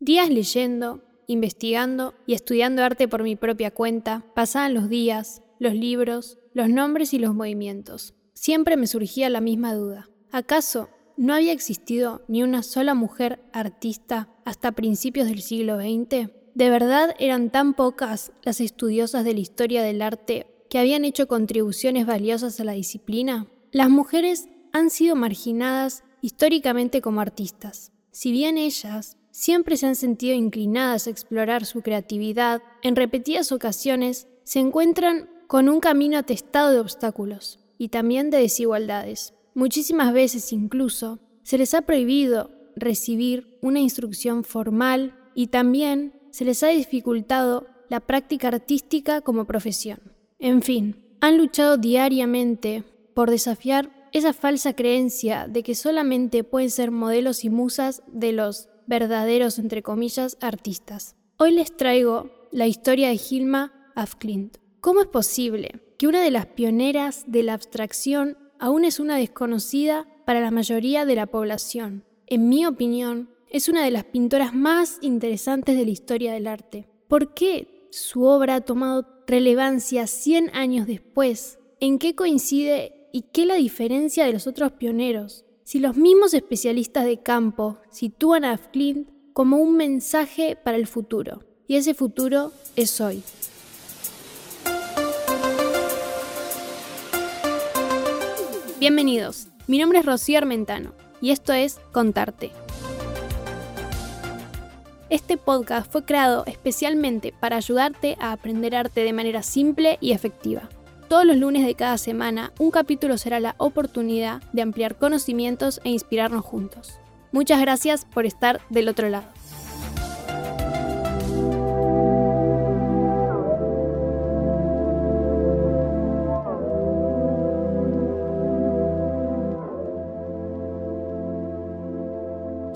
Días leyendo, investigando y estudiando arte por mi propia cuenta, pasaban los días, los libros, los nombres y los movimientos. Siempre me surgía la misma duda. ¿Acaso no había existido ni una sola mujer artista hasta principios del siglo XX? ¿De verdad eran tan pocas las estudiosas de la historia del arte que habían hecho contribuciones valiosas a la disciplina? Las mujeres han sido marginadas históricamente como artistas. Si bien ellas siempre se han sentido inclinadas a explorar su creatividad, en repetidas ocasiones se encuentran con un camino atestado de obstáculos y también de desigualdades. Muchísimas veces incluso se les ha prohibido recibir una instrucción formal y también se les ha dificultado la práctica artística como profesión. En fin, han luchado diariamente por desafiar esa falsa creencia de que solamente pueden ser modelos y musas de los verdaderos, entre comillas, artistas. Hoy les traigo la historia de Hilma af ¿Cómo es posible que una de las pioneras de la abstracción aún es una desconocida para la mayoría de la población? En mi opinión, es una de las pintoras más interesantes de la historia del arte. ¿Por qué su obra ha tomado relevancia 100 años después? ¿En qué coincide y qué la diferencia de los otros pioneros? Si los mismos especialistas de campo sitúan a Flint como un mensaje para el futuro, y ese futuro es hoy. Bienvenidos, mi nombre es Rocío Armentano y esto es Contarte. Este podcast fue creado especialmente para ayudarte a aprender arte de manera simple y efectiva. Todos los lunes de cada semana, un capítulo será la oportunidad de ampliar conocimientos e inspirarnos juntos. Muchas gracias por estar del otro lado.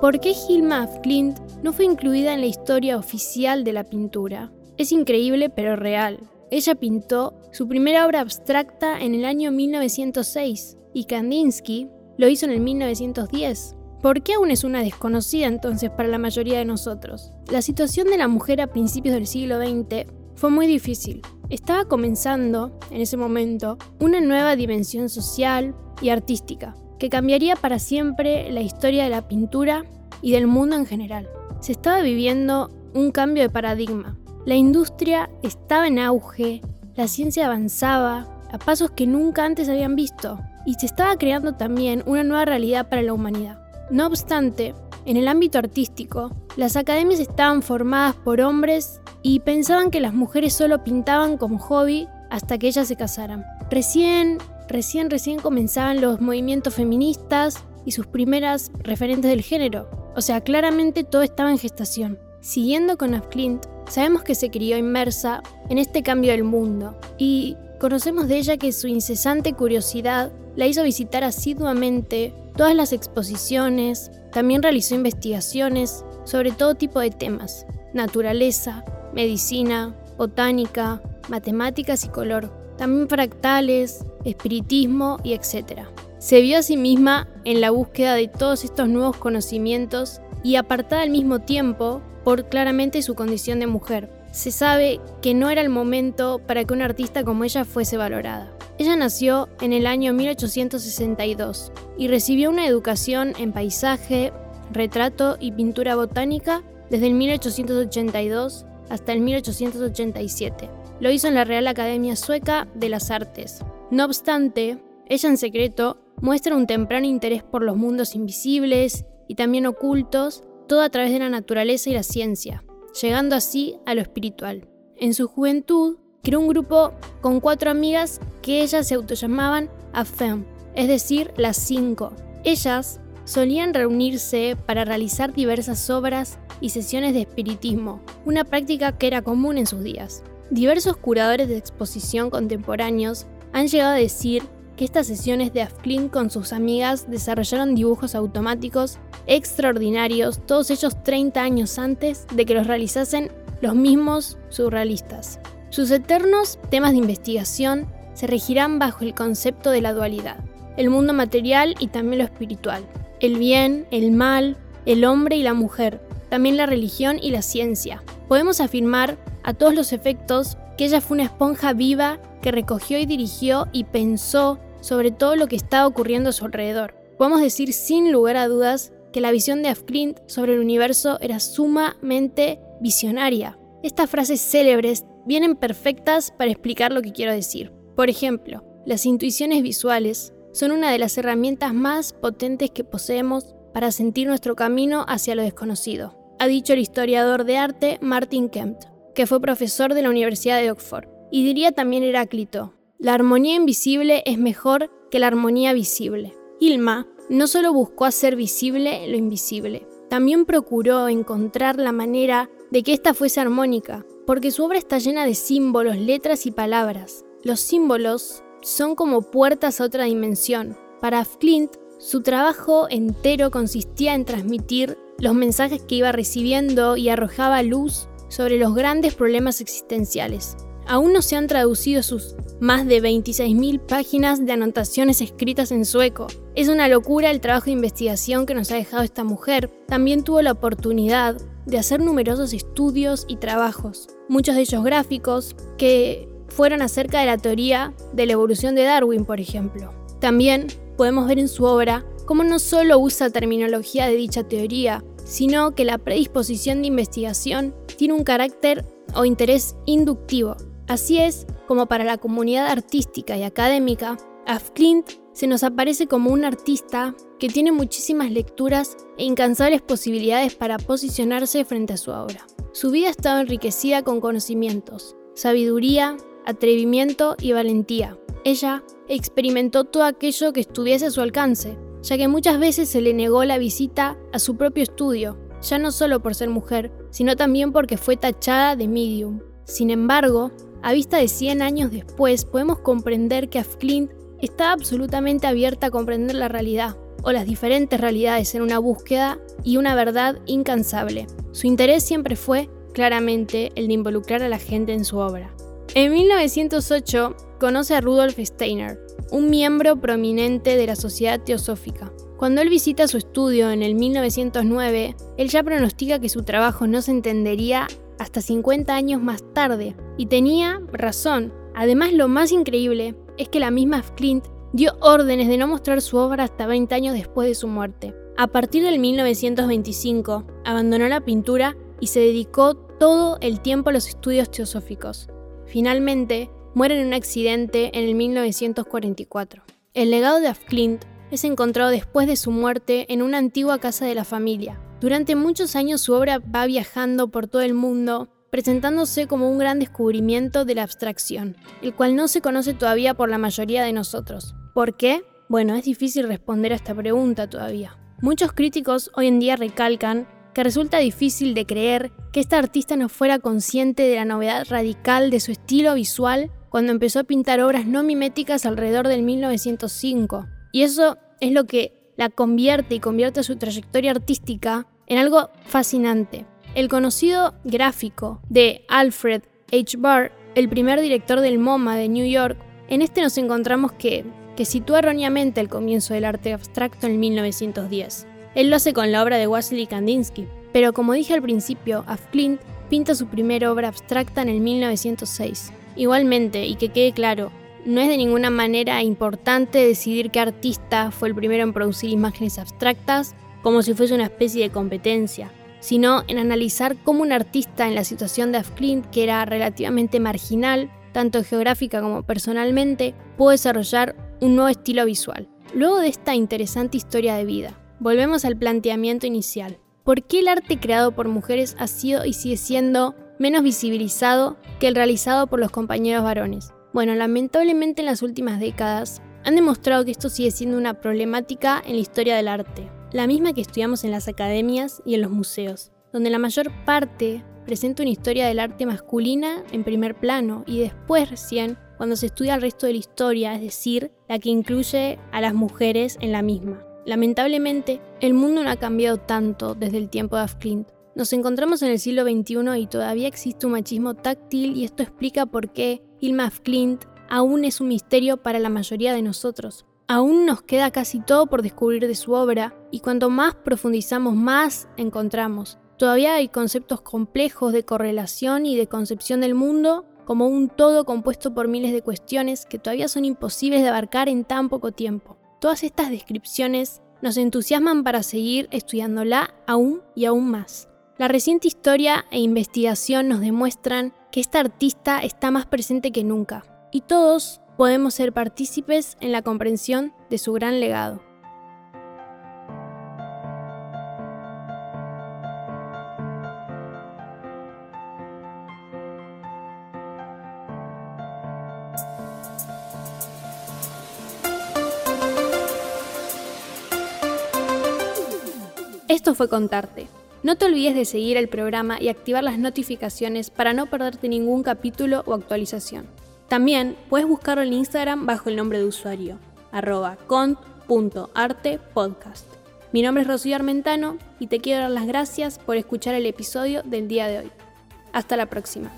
¿Por qué Hilma af Klint no fue incluida en la historia oficial de la pintura? Es increíble pero real. Ella pintó su primera obra abstracta en el año 1906 y Kandinsky lo hizo en el 1910. ¿Por qué aún es una desconocida entonces para la mayoría de nosotros? La situación de la mujer a principios del siglo XX fue muy difícil. Estaba comenzando, en ese momento, una nueva dimensión social y artística que cambiaría para siempre la historia de la pintura y del mundo en general. Se estaba viviendo un cambio de paradigma. La industria estaba en auge, la ciencia avanzaba a pasos que nunca antes habían visto y se estaba creando también una nueva realidad para la humanidad. No obstante, en el ámbito artístico, las academias estaban formadas por hombres y pensaban que las mujeres solo pintaban como hobby hasta que ellas se casaran. Recién, recién, recién comenzaban los movimientos feministas y sus primeras referentes del género. O sea, claramente todo estaba en gestación. Siguiendo con Afklint, sabemos que se crió inmersa en este cambio del mundo y conocemos de ella que su incesante curiosidad la hizo visitar asiduamente todas las exposiciones, también realizó investigaciones sobre todo tipo de temas, naturaleza, medicina, botánica, matemáticas y color, también fractales, espiritismo y etc. Se vio a sí misma en la búsqueda de todos estos nuevos conocimientos y apartada al mismo tiempo por claramente su condición de mujer. Se sabe que no era el momento para que una artista como ella fuese valorada. Ella nació en el año 1862 y recibió una educación en paisaje, retrato y pintura botánica desde el 1882 hasta el 1887. Lo hizo en la Real Academia Sueca de las Artes. No obstante, ella en secreto muestra un temprano interés por los mundos invisibles y también ocultos todo a través de la naturaleza y la ciencia, llegando así a lo espiritual. En su juventud, creó un grupo con cuatro amigas que ellas se autollamaban AFEM, es decir, las cinco. Ellas solían reunirse para realizar diversas obras y sesiones de espiritismo, una práctica que era común en sus días. Diversos curadores de exposición contemporáneos han llegado a decir que estas sesiones de Afklin con sus amigas desarrollaron dibujos automáticos extraordinarios, todos ellos 30 años antes de que los realizasen los mismos surrealistas. Sus eternos temas de investigación se regirán bajo el concepto de la dualidad, el mundo material y también lo espiritual, el bien, el mal, el hombre y la mujer, también la religión y la ciencia. Podemos afirmar a todos los efectos que ella fue una esponja viva que recogió y dirigió y pensó sobre todo lo que estaba ocurriendo a su alrededor. Podemos decir sin lugar a dudas que la visión de Afklint sobre el universo era sumamente visionaria. Estas frases célebres vienen perfectas para explicar lo que quiero decir. Por ejemplo, las intuiciones visuales son una de las herramientas más potentes que poseemos para sentir nuestro camino hacia lo desconocido, ha dicho el historiador de arte Martin Kemp, que fue profesor de la Universidad de Oxford. Y diría también Heráclito, la armonía invisible es mejor que la armonía visible. Hilma no solo buscó hacer visible lo invisible, también procuró encontrar la manera de que ésta fuese armónica, porque su obra está llena de símbolos, letras y palabras. Los símbolos son como puertas a otra dimensión. Para Flint, su trabajo entero consistía en transmitir los mensajes que iba recibiendo y arrojaba luz sobre los grandes problemas existenciales. Aún no se han traducido sus más de 26.000 páginas de anotaciones escritas en sueco. Es una locura el trabajo de investigación que nos ha dejado esta mujer. También tuvo la oportunidad de hacer numerosos estudios y trabajos, muchos de ellos gráficos, que fueron acerca de la teoría de la evolución de Darwin, por ejemplo. También podemos ver en su obra cómo no solo usa terminología de dicha teoría, sino que la predisposición de investigación tiene un carácter o interés inductivo. Así es como para la comunidad artística y académica, Afklint se nos aparece como un artista que tiene muchísimas lecturas e incansables posibilidades para posicionarse frente a su obra. Su vida estaba enriquecida con conocimientos, sabiduría, atrevimiento y valentía. Ella experimentó todo aquello que estuviese a su alcance, ya que muchas veces se le negó la visita a su propio estudio, ya no solo por ser mujer, sino también porque fue tachada de medium. Sin embargo, a vista de 100 años después, podemos comprender que Afklint estaba absolutamente abierta a comprender la realidad, o las diferentes realidades en una búsqueda y una verdad incansable. Su interés siempre fue, claramente, el de involucrar a la gente en su obra. En 1908 conoce a Rudolf Steiner, un miembro prominente de la Sociedad Teosófica. Cuando él visita su estudio en el 1909, él ya pronostica que su trabajo no se entendería hasta 50 años más tarde, y tenía razón. Además, lo más increíble es que la misma Clint dio órdenes de no mostrar su obra hasta 20 años después de su muerte. A partir del 1925, abandonó la pintura y se dedicó todo el tiempo a los estudios teosóficos. Finalmente, muere en un accidente en el 1944. El legado de Afklint es encontrado después de su muerte en una antigua casa de la familia. Durante muchos años su obra va viajando por todo el mundo, presentándose como un gran descubrimiento de la abstracción, el cual no se conoce todavía por la mayoría de nosotros. ¿Por qué? Bueno, es difícil responder a esta pregunta todavía. Muchos críticos hoy en día recalcan que resulta difícil de creer que esta artista no fuera consciente de la novedad radical de su estilo visual cuando empezó a pintar obras no miméticas alrededor del 1905. Y eso es lo que la convierte y convierte su trayectoria artística en algo fascinante. El conocido gráfico de Alfred H. Barr, el primer director del MoMA de New York, en este nos encontramos que, que sitúa erróneamente el comienzo del arte abstracto en 1910. Él lo hace con la obra de Wassily Kandinsky, pero como dije al principio, Afklint pinta su primera obra abstracta en el 1906. Igualmente, y que quede claro, no es de ninguna manera importante decidir qué artista fue el primero en producir imágenes abstractas como si fuese una especie de competencia, sino en analizar cómo un artista en la situación de Afklint, que era relativamente marginal, tanto geográfica como personalmente, pudo desarrollar un nuevo estilo visual. Luego de esta interesante historia de vida, volvemos al planteamiento inicial. ¿Por qué el arte creado por mujeres ha sido y sigue siendo menos visibilizado que el realizado por los compañeros varones? Bueno, lamentablemente en las últimas décadas han demostrado que esto sigue siendo una problemática en la historia del arte, la misma que estudiamos en las academias y en los museos, donde la mayor parte presenta una historia del arte masculina en primer plano y después recién cuando se estudia el resto de la historia, es decir, la que incluye a las mujeres en la misma. Lamentablemente, el mundo no ha cambiado tanto desde el tiempo de Afklint. Nos encontramos en el siglo XXI y todavía existe un machismo táctil y esto explica por qué Hilma Afklint aún es un misterio para la mayoría de nosotros. Aún nos queda casi todo por descubrir de su obra y cuanto más profundizamos más encontramos. Todavía hay conceptos complejos de correlación y de concepción del mundo como un todo compuesto por miles de cuestiones que todavía son imposibles de abarcar en tan poco tiempo. Todas estas descripciones nos entusiasman para seguir estudiándola aún y aún más. La reciente historia e investigación nos demuestran que esta artista está más presente que nunca, y todos podemos ser partícipes en la comprensión de su gran legado. Esto fue Contarte. No te olvides de seguir el programa y activar las notificaciones para no perderte ningún capítulo o actualización. También puedes buscarlo en Instagram bajo el nombre de usuario, arroba cont.artepodcast. Mi nombre es Rocío Armentano y te quiero dar las gracias por escuchar el episodio del día de hoy. Hasta la próxima.